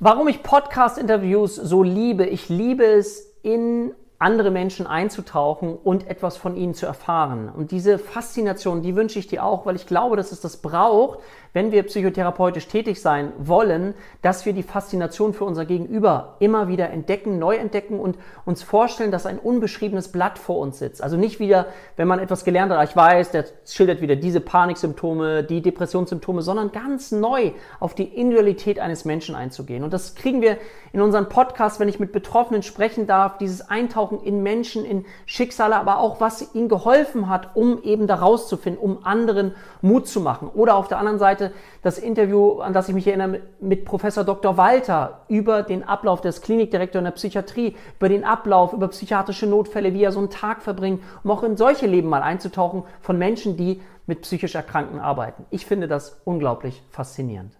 Warum ich Podcast-Interviews so liebe? Ich liebe es, in andere Menschen einzutauchen und etwas von ihnen zu erfahren. Und diese Faszination, die wünsche ich dir auch, weil ich glaube, dass es das braucht, wenn wir psychotherapeutisch tätig sein wollen, dass wir die Faszination für unser Gegenüber immer wieder entdecken, neu entdecken und uns vorstellen, dass ein unbeschriebenes Blatt vor uns sitzt. Also nicht wieder, wenn man etwas gelernt hat, ich weiß, der schildert wieder diese Paniksymptome, die Depressionssymptome, sondern ganz neu auf die Individualität eines Menschen einzugehen. Und das kriegen wir in unseren Podcast, wenn ich mit Betroffenen sprechen darf, dieses Eintauchen in Menschen, in Schicksale, aber auch was ihnen geholfen hat, um eben da rauszufinden, um anderen Mut zu machen. Oder auf der anderen Seite, Seite das Interview, an das ich mich erinnere, mit Professor Dr. Walter über den Ablauf des Klinikdirektors in der Psychiatrie, über den Ablauf, über psychiatrische Notfälle, wie er so einen Tag verbringt, um auch in solche Leben mal einzutauchen von Menschen, die mit psychisch Erkrankten arbeiten. Ich finde das unglaublich faszinierend.